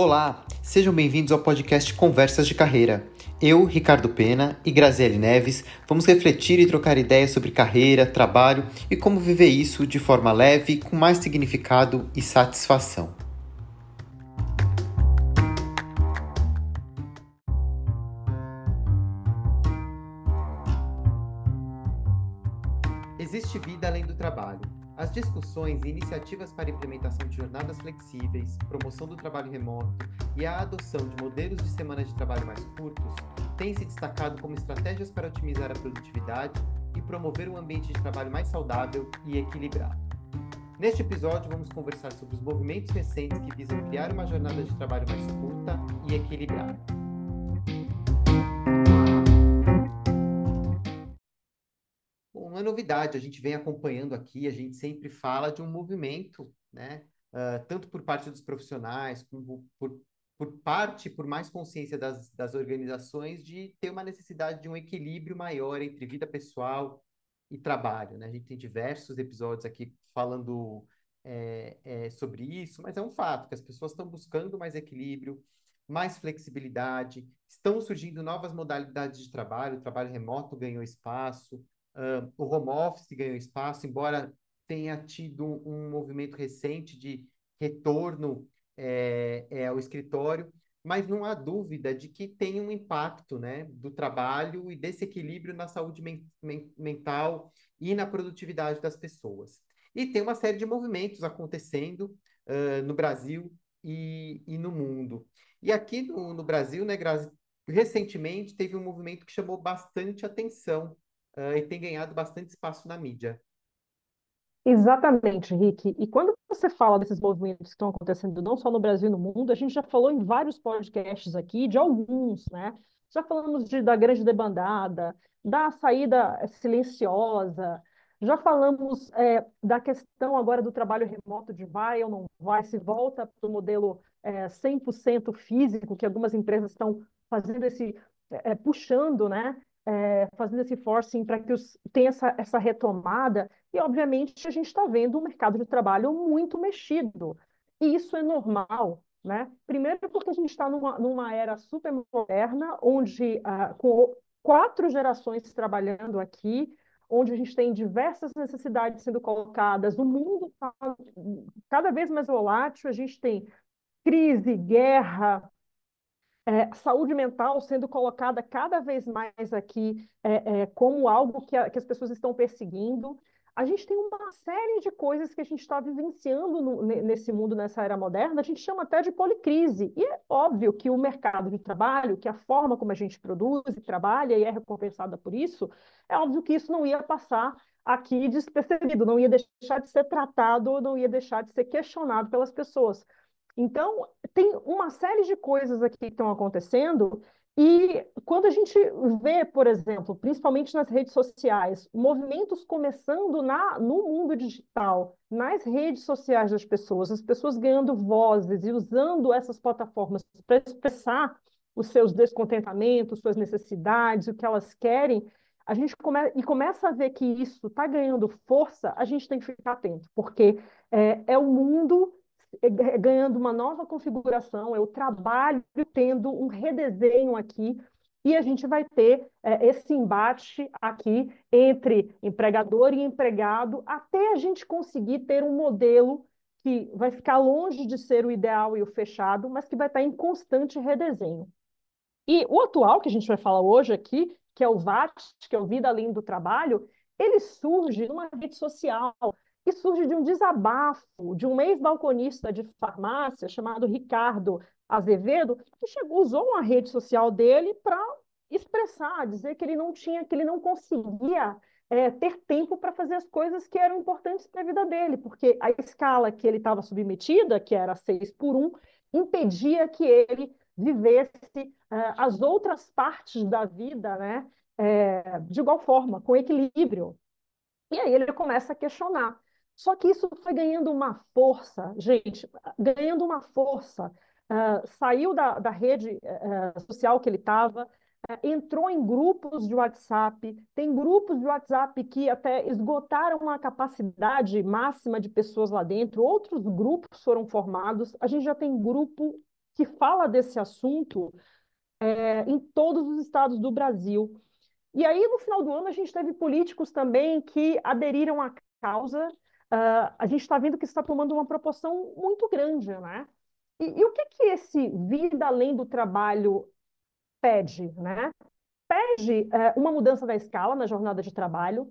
Olá, sejam bem-vindos ao podcast Conversas de Carreira. Eu, Ricardo Pena e Graziele Neves vamos refletir e trocar ideias sobre carreira, trabalho e como viver isso de forma leve, com mais significado e satisfação. As discussões e iniciativas para a implementação de jornadas flexíveis, promoção do trabalho remoto e a adoção de modelos de semanas de trabalho mais curtos têm se destacado como estratégias para otimizar a produtividade e promover um ambiente de trabalho mais saudável e equilibrado. Neste episódio, vamos conversar sobre os movimentos recentes que visam criar uma jornada de trabalho mais curta e equilibrada. Uma novidade, a gente vem acompanhando aqui, a gente sempre fala de um movimento, né? Uh, tanto por parte dos profissionais, como por, por parte, por mais consciência das, das organizações, de ter uma necessidade de um equilíbrio maior entre vida pessoal e trabalho. Né? A gente tem diversos episódios aqui falando é, é, sobre isso, mas é um fato que as pessoas estão buscando mais equilíbrio, mais flexibilidade, estão surgindo novas modalidades de trabalho, o trabalho remoto ganhou espaço, Uh, o home office ganhou espaço, embora tenha tido um, movimento recente de retorno é, é, ao escritório, mas não há dúvida de que tem um impacto né, do trabalho e desse equilíbrio na saúde men men mental e na produtividade das pessoas. E tem uma série de movimentos acontecendo uh, no Brasil e, e, no mundo. E aqui no, no Brasil, né, Grazi, recentemente teve um movimento que chamou bastante atenção, uh, e tem ganhado bastante espaço na mídia. Exatamente, Rick. E quando você fala desses movimentos que estão acontecendo não só no Brasil e no mundo, a gente já falou em vários podcasts aqui, de alguns, né? Já falamos de, da grande debandada, da saída silenciosa, já falamos é, da questão agora do trabalho remoto, de vai ou não vai, se volta para o modelo é, 100% físico, que algumas empresas estão fazendo esse, é, puxando, né? É, fazendo esse forcing para que os, tenha essa, essa retomada. E, obviamente, a gente está vendo um mercado de trabalho muito mexido. E isso é normal. Né? Primeiro, porque a gente está numa, numa era super moderna, onde ah, com quatro gerações trabalhando aqui, onde a gente tem diversas necessidades sendo colocadas, o mundo está cada vez mais volátil, a gente tem crise, guerra, é, saúde mental sendo colocada cada vez mais aqui é, é, como algo que, a, que, as pessoas estão perseguindo. A gente tem uma série de coisas que a gente está vivenciando no, nesse mundo, nessa era moderna, a gente chama até de policrise. E é óbvio que o mercado de trabalho, que a forma como a gente produz e trabalha e é recompensada por isso, é óbvio que isso não ia passar aqui despercebido, não ia deixar de ser tratado, não ia deixar de ser questionado pelas pessoas. Então, tem uma série de coisas aqui que estão acontecendo, e quando a gente vê, por exemplo, principalmente nas redes sociais, movimentos começando na, no mundo digital, nas redes sociais das pessoas, as pessoas ganhando vozes e usando essas plataformas para expressar os seus descontentamentos, suas necessidades, o que elas querem, a gente come e começa a ver que isso está ganhando força, a gente tem que ficar atento, porque é, é o mundo ganhando uma nova configuração, é o trabalho tendo um redesenho aqui, e a gente vai ter é, esse embate aqui entre empregador e empregado, até a gente conseguir ter um modelo que vai ficar longe de ser o ideal e o fechado, mas que vai estar em constante redesenho. E o atual que a gente vai falar hoje aqui, que é o VAT, que é o Vida Além do Trabalho, ele surge numa rede social que surge de um desabafo de um ex-balconista de farmácia chamado Ricardo Azevedo, que chegou, usou uma rede social dele para expressar, dizer que ele não tinha, que ele não conseguia é, ter tempo para fazer as coisas que eram importantes para a vida dele, porque a escala que ele estava submetida, que era seis por um, impedia que ele vivesse é, as outras partes da vida, né, é, de igual forma, com equilíbrio. E aí ele começa a questionar só que isso foi ganhando uma força, gente, ganhando uma força. Uh, saiu da, da rede uh, social que ele estava, uh, entrou em grupos de WhatsApp, tem grupos de WhatsApp que até esgotaram a capacidade máxima de pessoas lá dentro, outros grupos foram formados, a gente já tem grupo que fala desse assunto em todos os estados do Brasil. E aí, no final do ano, a gente teve políticos também que aderiram à causa. Uh, a gente está vendo que está tomando uma proporção muito grande, né? E, e, o que que esse vida além do trabalho pede, né? Pede uh, uma mudança da escala na jornada de trabalho,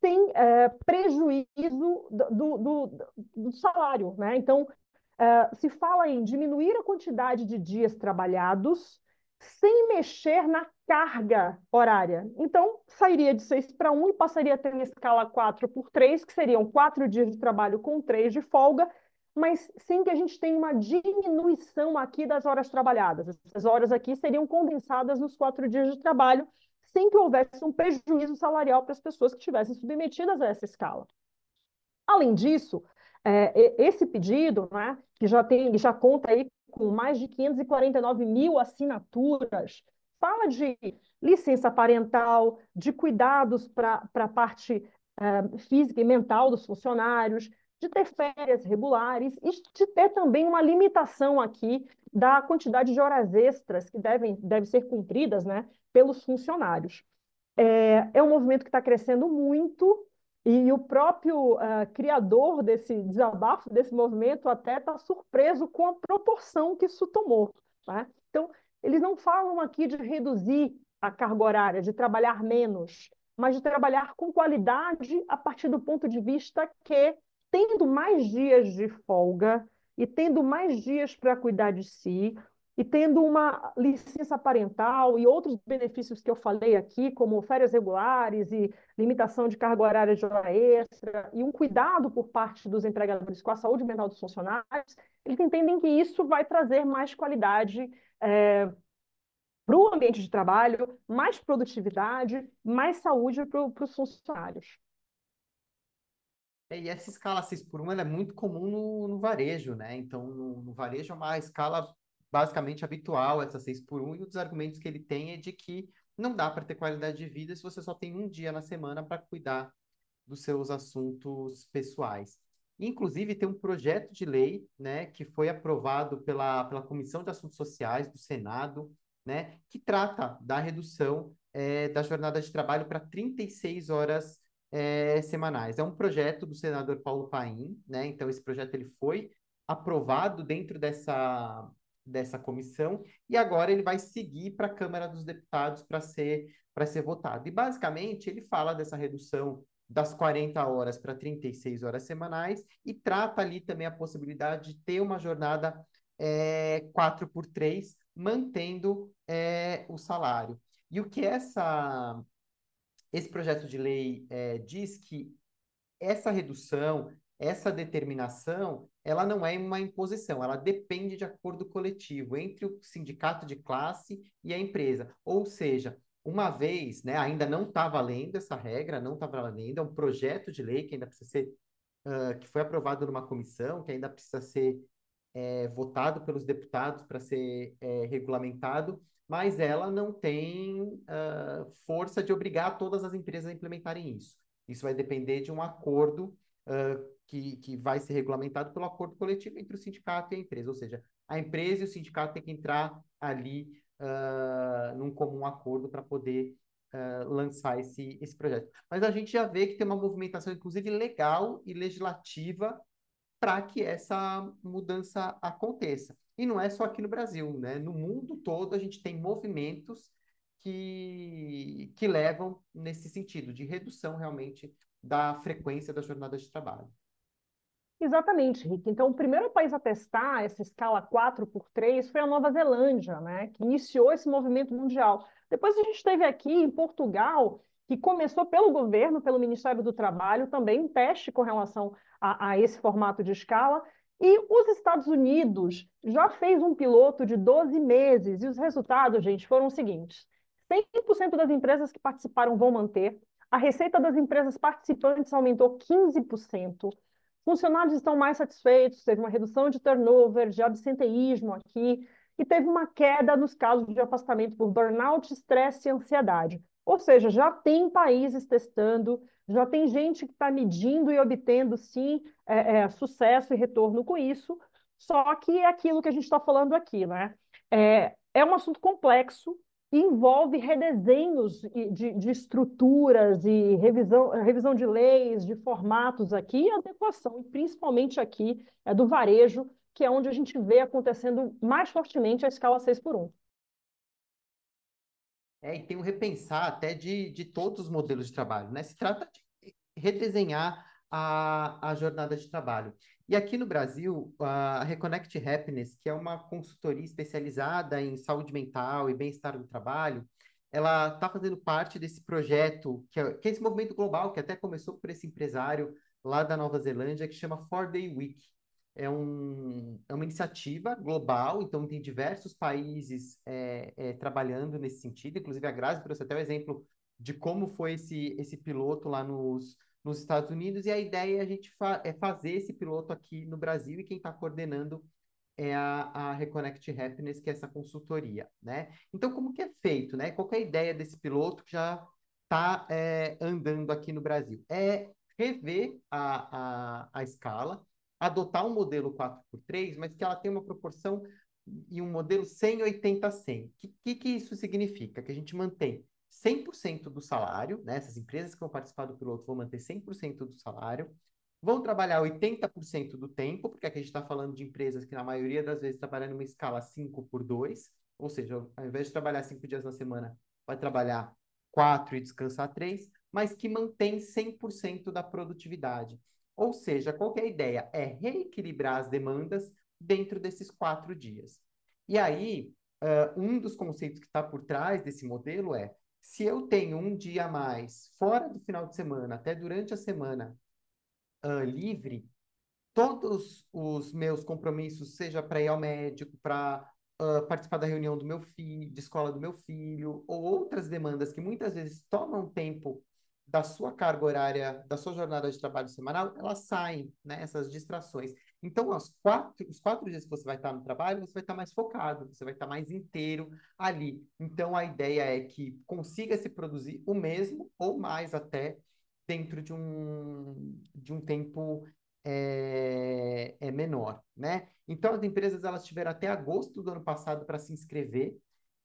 sem uh, prejuízo do, do, do, salário, né? Então, uh, se fala em diminuir a quantidade de dias trabalhados sem mexer na carga horária. Então, sairia de 6 para 1 e passaria a ter uma escala 4 por 3, que seriam quatro dias de trabalho com três de folga, mas sem que a gente tenha uma diminuição aqui das horas trabalhadas. Essas horas aqui seriam condensadas nos quatro dias de trabalho, sem que houvesse um prejuízo salarial para as pessoas que estivessem submetidas a essa escala. Além disso, é, esse pedido, né, que já tem, já conta aí com mais de 549 mil assinaturas, fala de licença parental, de cuidados para a parte uh, física e mental dos funcionários, de ter férias regulares e de ter também uma limitação aqui da quantidade de horas extras que devem, devem ser cumpridas né, pelos funcionários. É, é um movimento que está crescendo muito e o próprio uh, criador desse desabafo, desse movimento, até está surpreso com a proporção que isso tomou. Né? Então, eles não falam aqui de reduzir a carga horária, de trabalhar menos, mas de trabalhar com qualidade a partir do ponto de vista que, tendo mais dias de folga e tendo mais dias para cuidar de si, e tendo uma licença parental e outros benefícios que eu falei aqui, como férias regulares e limitação de carga horária de hora extra, e um cuidado por parte dos empregadores com a saúde mental dos funcionários, eles entendem que isso vai trazer mais qualidade é, para o ambiente de trabalho, mais produtividade, mais saúde para os funcionários. É, e essa escala 6 por 1 é muito comum no, no varejo, né? Então, no, no varejo é uma escala basicamente habitual, essa 6 por 1, e um dos argumentos que ele tem é de que não dá para ter qualidade de vida se você só tem um dia na semana para cuidar dos seus assuntos pessoais. Inclusive, tem um projeto de lei né, que foi aprovado pela, pela Comissão de Assuntos Sociais do Senado, né, que trata da redução é, da jornada de trabalho para 36 horas é, semanais. É um projeto do senador Paulo Paim, né? Então, esse projeto ele foi aprovado dentro dessa, dessa comissão e agora ele vai seguir para a Câmara dos Deputados para ser, ser votado. E basicamente ele fala dessa redução das 40 horas para 36 horas semanais e trata ali também a possibilidade de ter uma jornada é, 4 por 3, mantendo é, o salário. E o que essa, esse projeto de lei é, diz que essa redução, essa determinação, ela não é uma imposição, ela depende de acordo coletivo entre o sindicato de classe e a empresa. Ou seja, uma vez, né, ainda não está valendo essa regra, não está valendo, é um projeto de lei que ainda precisa ser, uh, que foi aprovado numa comissão, que ainda precisa ser é, votado pelos deputados para ser é, regulamentado, mas ela não tem uh, força de obrigar todas as empresas a implementarem isso. Isso vai depender de um acordo uh, que, que vai ser regulamentado pelo acordo coletivo entre o sindicato e a empresa. Ou seja, a empresa e o sindicato têm que entrar ali uh, num comum acordo para poder uh, lançar esse, esse projeto. Mas a gente já vê que tem uma movimentação, inclusive legal e legislativa, para que essa mudança aconteça. E não é só aqui no Brasil, né? No mundo todo a gente tem movimentos que, que levam nesse sentido, de redução realmente da frequência das jornadas de trabalho. Exatamente, Rick. Então, o primeiro país a testar essa escala 4 por 3 foi a Nova Zelândia, né, que iniciou esse movimento mundial. Depois a gente teve aqui em Portugal, que começou pelo governo, pelo Ministério do Trabalho, também um teste com relação a, a esse formato de escala. E os Estados Unidos já fez um piloto de 12 meses, e os resultados, gente, foram os seguintes: 100% das empresas que participaram vão manter, a receita das empresas participantes aumentou 15%. Funcionários estão mais satisfeitos, teve uma redução de turnover, de absenteísmo aqui, e teve uma queda nos casos de afastamento por burnout, estresse e ansiedade. Ou seja, já tem países testando, já tem gente que está medindo e obtendo, sim, é, é, sucesso e retorno com isso. Só que é aquilo que a gente está falando aqui, né? É, é um assunto complexo, envolve redesenhos de, de estruturas e revisão, revisão de leis, de formatos aqui, e adequação, e principalmente aqui é do varejo, que é onde a gente vê acontecendo mais fortemente a escala 6 por 1. É, e tem um repensar até de, de todos os modelos de trabalho, né? Se trata de redesenhar a, a jornada de trabalho. E aqui no Brasil, a Reconnect Happiness, que é uma consultoria especializada em saúde mental e bem-estar no trabalho, ela está fazendo parte desse projeto, que é, que é esse movimento global, que até começou por esse empresário lá da Nova Zelândia, que chama Four Day Week. É, um, é uma iniciativa global, então tem diversos países é, é, trabalhando nesse sentido, inclusive a Grazi trouxe até o exemplo de como foi esse, esse piloto lá nos, nos Estados Unidos, e a ideia é a gente fa é fazer esse piloto aqui no Brasil, e quem está coordenando é a, a Reconnect Happiness, que é essa consultoria, né? Então, como que é feito, né? Qual é a ideia desse piloto que já está é, andando aqui no Brasil? É rever a, a, a escala, adotar um modelo 4x3, mas que ela tem uma proporção e um modelo 180-100. O que, que, que isso significa? Que a gente mantém 100% do salário, né? Essas empresas que vão participar do piloto vão manter 100% do salário, vão trabalhar 80% do tempo, porque aqui a gente está falando de empresas que na maioria das vezes trabalham numa escala 5 por 2, ou seja, ao invés de trabalhar 5 dias na semana, vai trabalhar 4 e descansar 3, mas que mantém 100% da produtividade. Ou seja, qual é a ideia? É reequilibrar as demandas dentro desses quatro dias. E aí, uh, um dos conceitos que está por trás desse modelo é se eu tenho um dia a mais fora do final de semana, até durante a semana uh, livre, todos os meus compromissos, seja para ir ao médico, para uh, participar da reunião do meu filho, de escola do meu filho, ou outras demandas que muitas vezes tomam tempo da sua carga horária, da sua jornada de trabalho semanal, elas saem, né? Essas distrações. Então, os quatro, os quatro dias que você vai estar no trabalho, você vai estar mais focado, você vai estar mais inteiro ali. Então, a ideia é que consiga se produzir o mesmo ou mais até dentro de um, de um tempo é, é menor, né? Então, as empresas elas tiveram até agosto do ano passado para se inscrever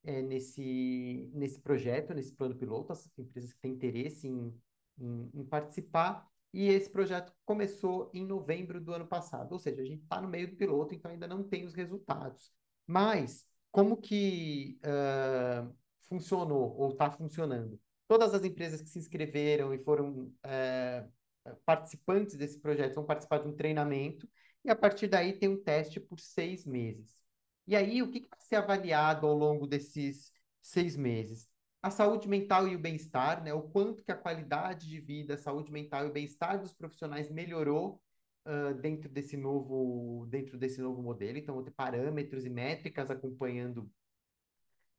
é, nesse, nesse projeto, nesse plano piloto, as empresas que têm interesse em, em, em participar. E esse projeto começou em novembro do ano passado, ou seja, a gente está no meio do piloto, então ainda não tem os resultados. Mas como que uh, funcionou ou está funcionando? Todas as empresas que se inscreveram e foram uh, participantes desse projeto vão participar de um treinamento e a partir daí tem um teste por seis meses. E aí, o que, que vai ser avaliado ao longo desses seis meses? A saúde mental e o bem-estar, né? O quanto que a qualidade de vida, a saúde mental e o bem-estar dos profissionais melhorou uh, dentro desse novo dentro desse novo modelo. Então, vou ter parâmetros e métricas acompanhando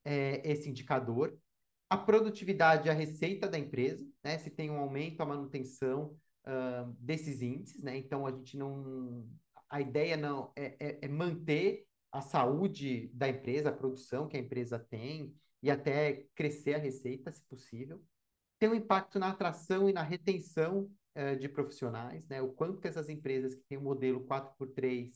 é, esse indicador. A produtividade a receita da empresa, né? Se tem um aumento, a manutenção uh, desses índices, né? Então, a gente não... A ideia não é, é, é manter a saúde da empresa, a produção que a empresa tem, e até crescer a receita, se possível. Tem um impacto na atração e na retenção uh, de profissionais, né? O quanto que essas empresas que têm o um modelo 4x3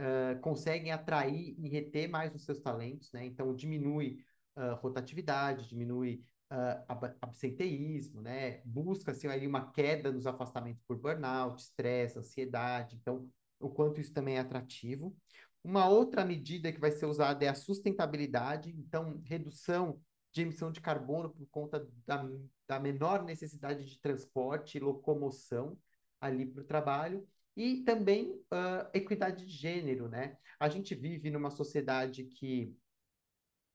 uh, conseguem atrair e reter mais os seus talentos, né? Então, diminui uh, rotatividade, diminui uh, absenteísmo, né? Busca-se aí uma queda nos afastamentos por burnout, estresse, ansiedade. Então, o quanto isso também é atrativo. Uma outra medida que vai ser usada é a sustentabilidade, então, redução de emissão de carbono por conta da, da menor necessidade de transporte e locomoção ali para o trabalho, e também uh, equidade de gênero, né? A gente vive numa sociedade que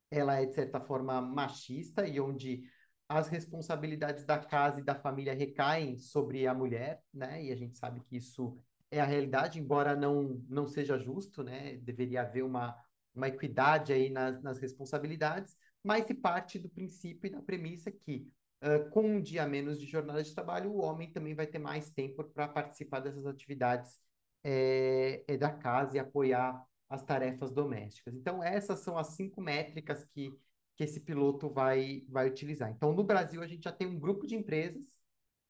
ela é, de certa forma, machista e onde as responsabilidades da casa e da família recaem sobre a mulher, né? E a gente sabe que isso é a realidade, embora não, não seja justo, né? Deveria haver uma, uma equidade aí nas, nas responsabilidades, mas se parte do princípio e da premissa que, uh, com um dia menos de jornada de trabalho, o homem também vai ter mais tempo para participar dessas atividades é, é da casa e apoiar as tarefas domésticas. Então, essas são as cinco métricas que, que esse piloto vai, vai utilizar. Então, no Brasil, a gente já tem um grupo de empresas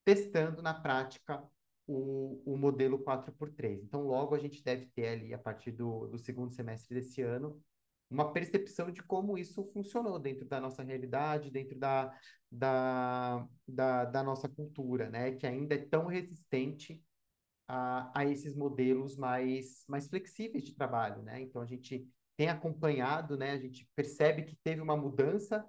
testando na prática o, o modelo 4x3. Então, logo a gente deve ter ali, a partir do, do segundo semestre desse ano, uma percepção de como isso funcionou dentro da nossa realidade, dentro da, da, da, da nossa cultura, né? Que ainda é tão resistente a, a esses modelos mais, mais flexíveis de trabalho, né? Então, a gente tem acompanhado, né? A gente percebe que teve uma mudança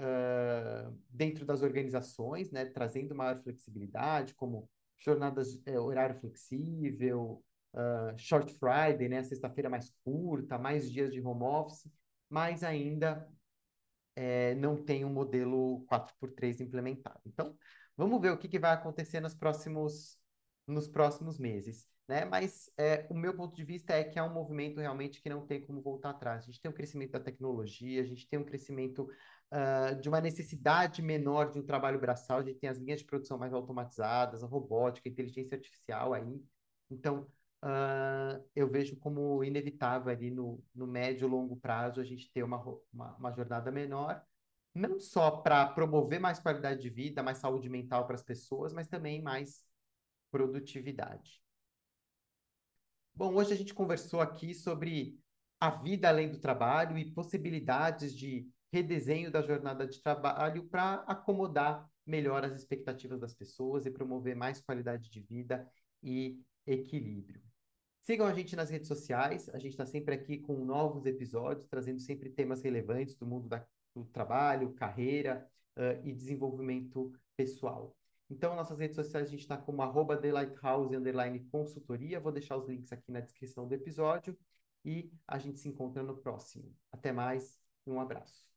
uh, dentro das organizações, né? Trazendo maior flexibilidade, como jornadas, é, horário flexível, uh, short Friday, né? Sexta-feira mais curta, mais dias de home office, mas ainda é, não tem um modelo 4x3 implementado. Então, vamos ver o que, que vai acontecer nos próximos, nos próximos meses. Né? Mas é, o meu ponto de vista é que é um movimento realmente que não tem como voltar atrás. A gente tem um crescimento da tecnologia, a gente tem um crescimento uh, de uma necessidade menor de um trabalho braçal, a gente tem as linhas de produção mais automatizadas, a robótica, a inteligência artificial aí. Então, uh, eu vejo como inevitável ali no, no médio e longo prazo a gente ter uma, uma, uma jornada menor, não só para promover mais qualidade de vida, mais saúde mental para as pessoas, mas também mais produtividade. Bom, hoje a gente conversou aqui sobre a vida além do trabalho e possibilidades de redesenho da jornada de trabalho para acomodar melhor as expectativas das pessoas e promover mais qualidade de vida e equilíbrio. Sigam a gente nas redes sociais, a gente está sempre aqui com novos episódios, trazendo sempre temas relevantes do mundo da, do trabalho, carreira uh, e desenvolvimento pessoal. Então, nossas redes sociais a gente está como arroba consultoria. Vou deixar os links aqui na descrição do episódio e a gente se encontra no próximo. Até mais, um abraço.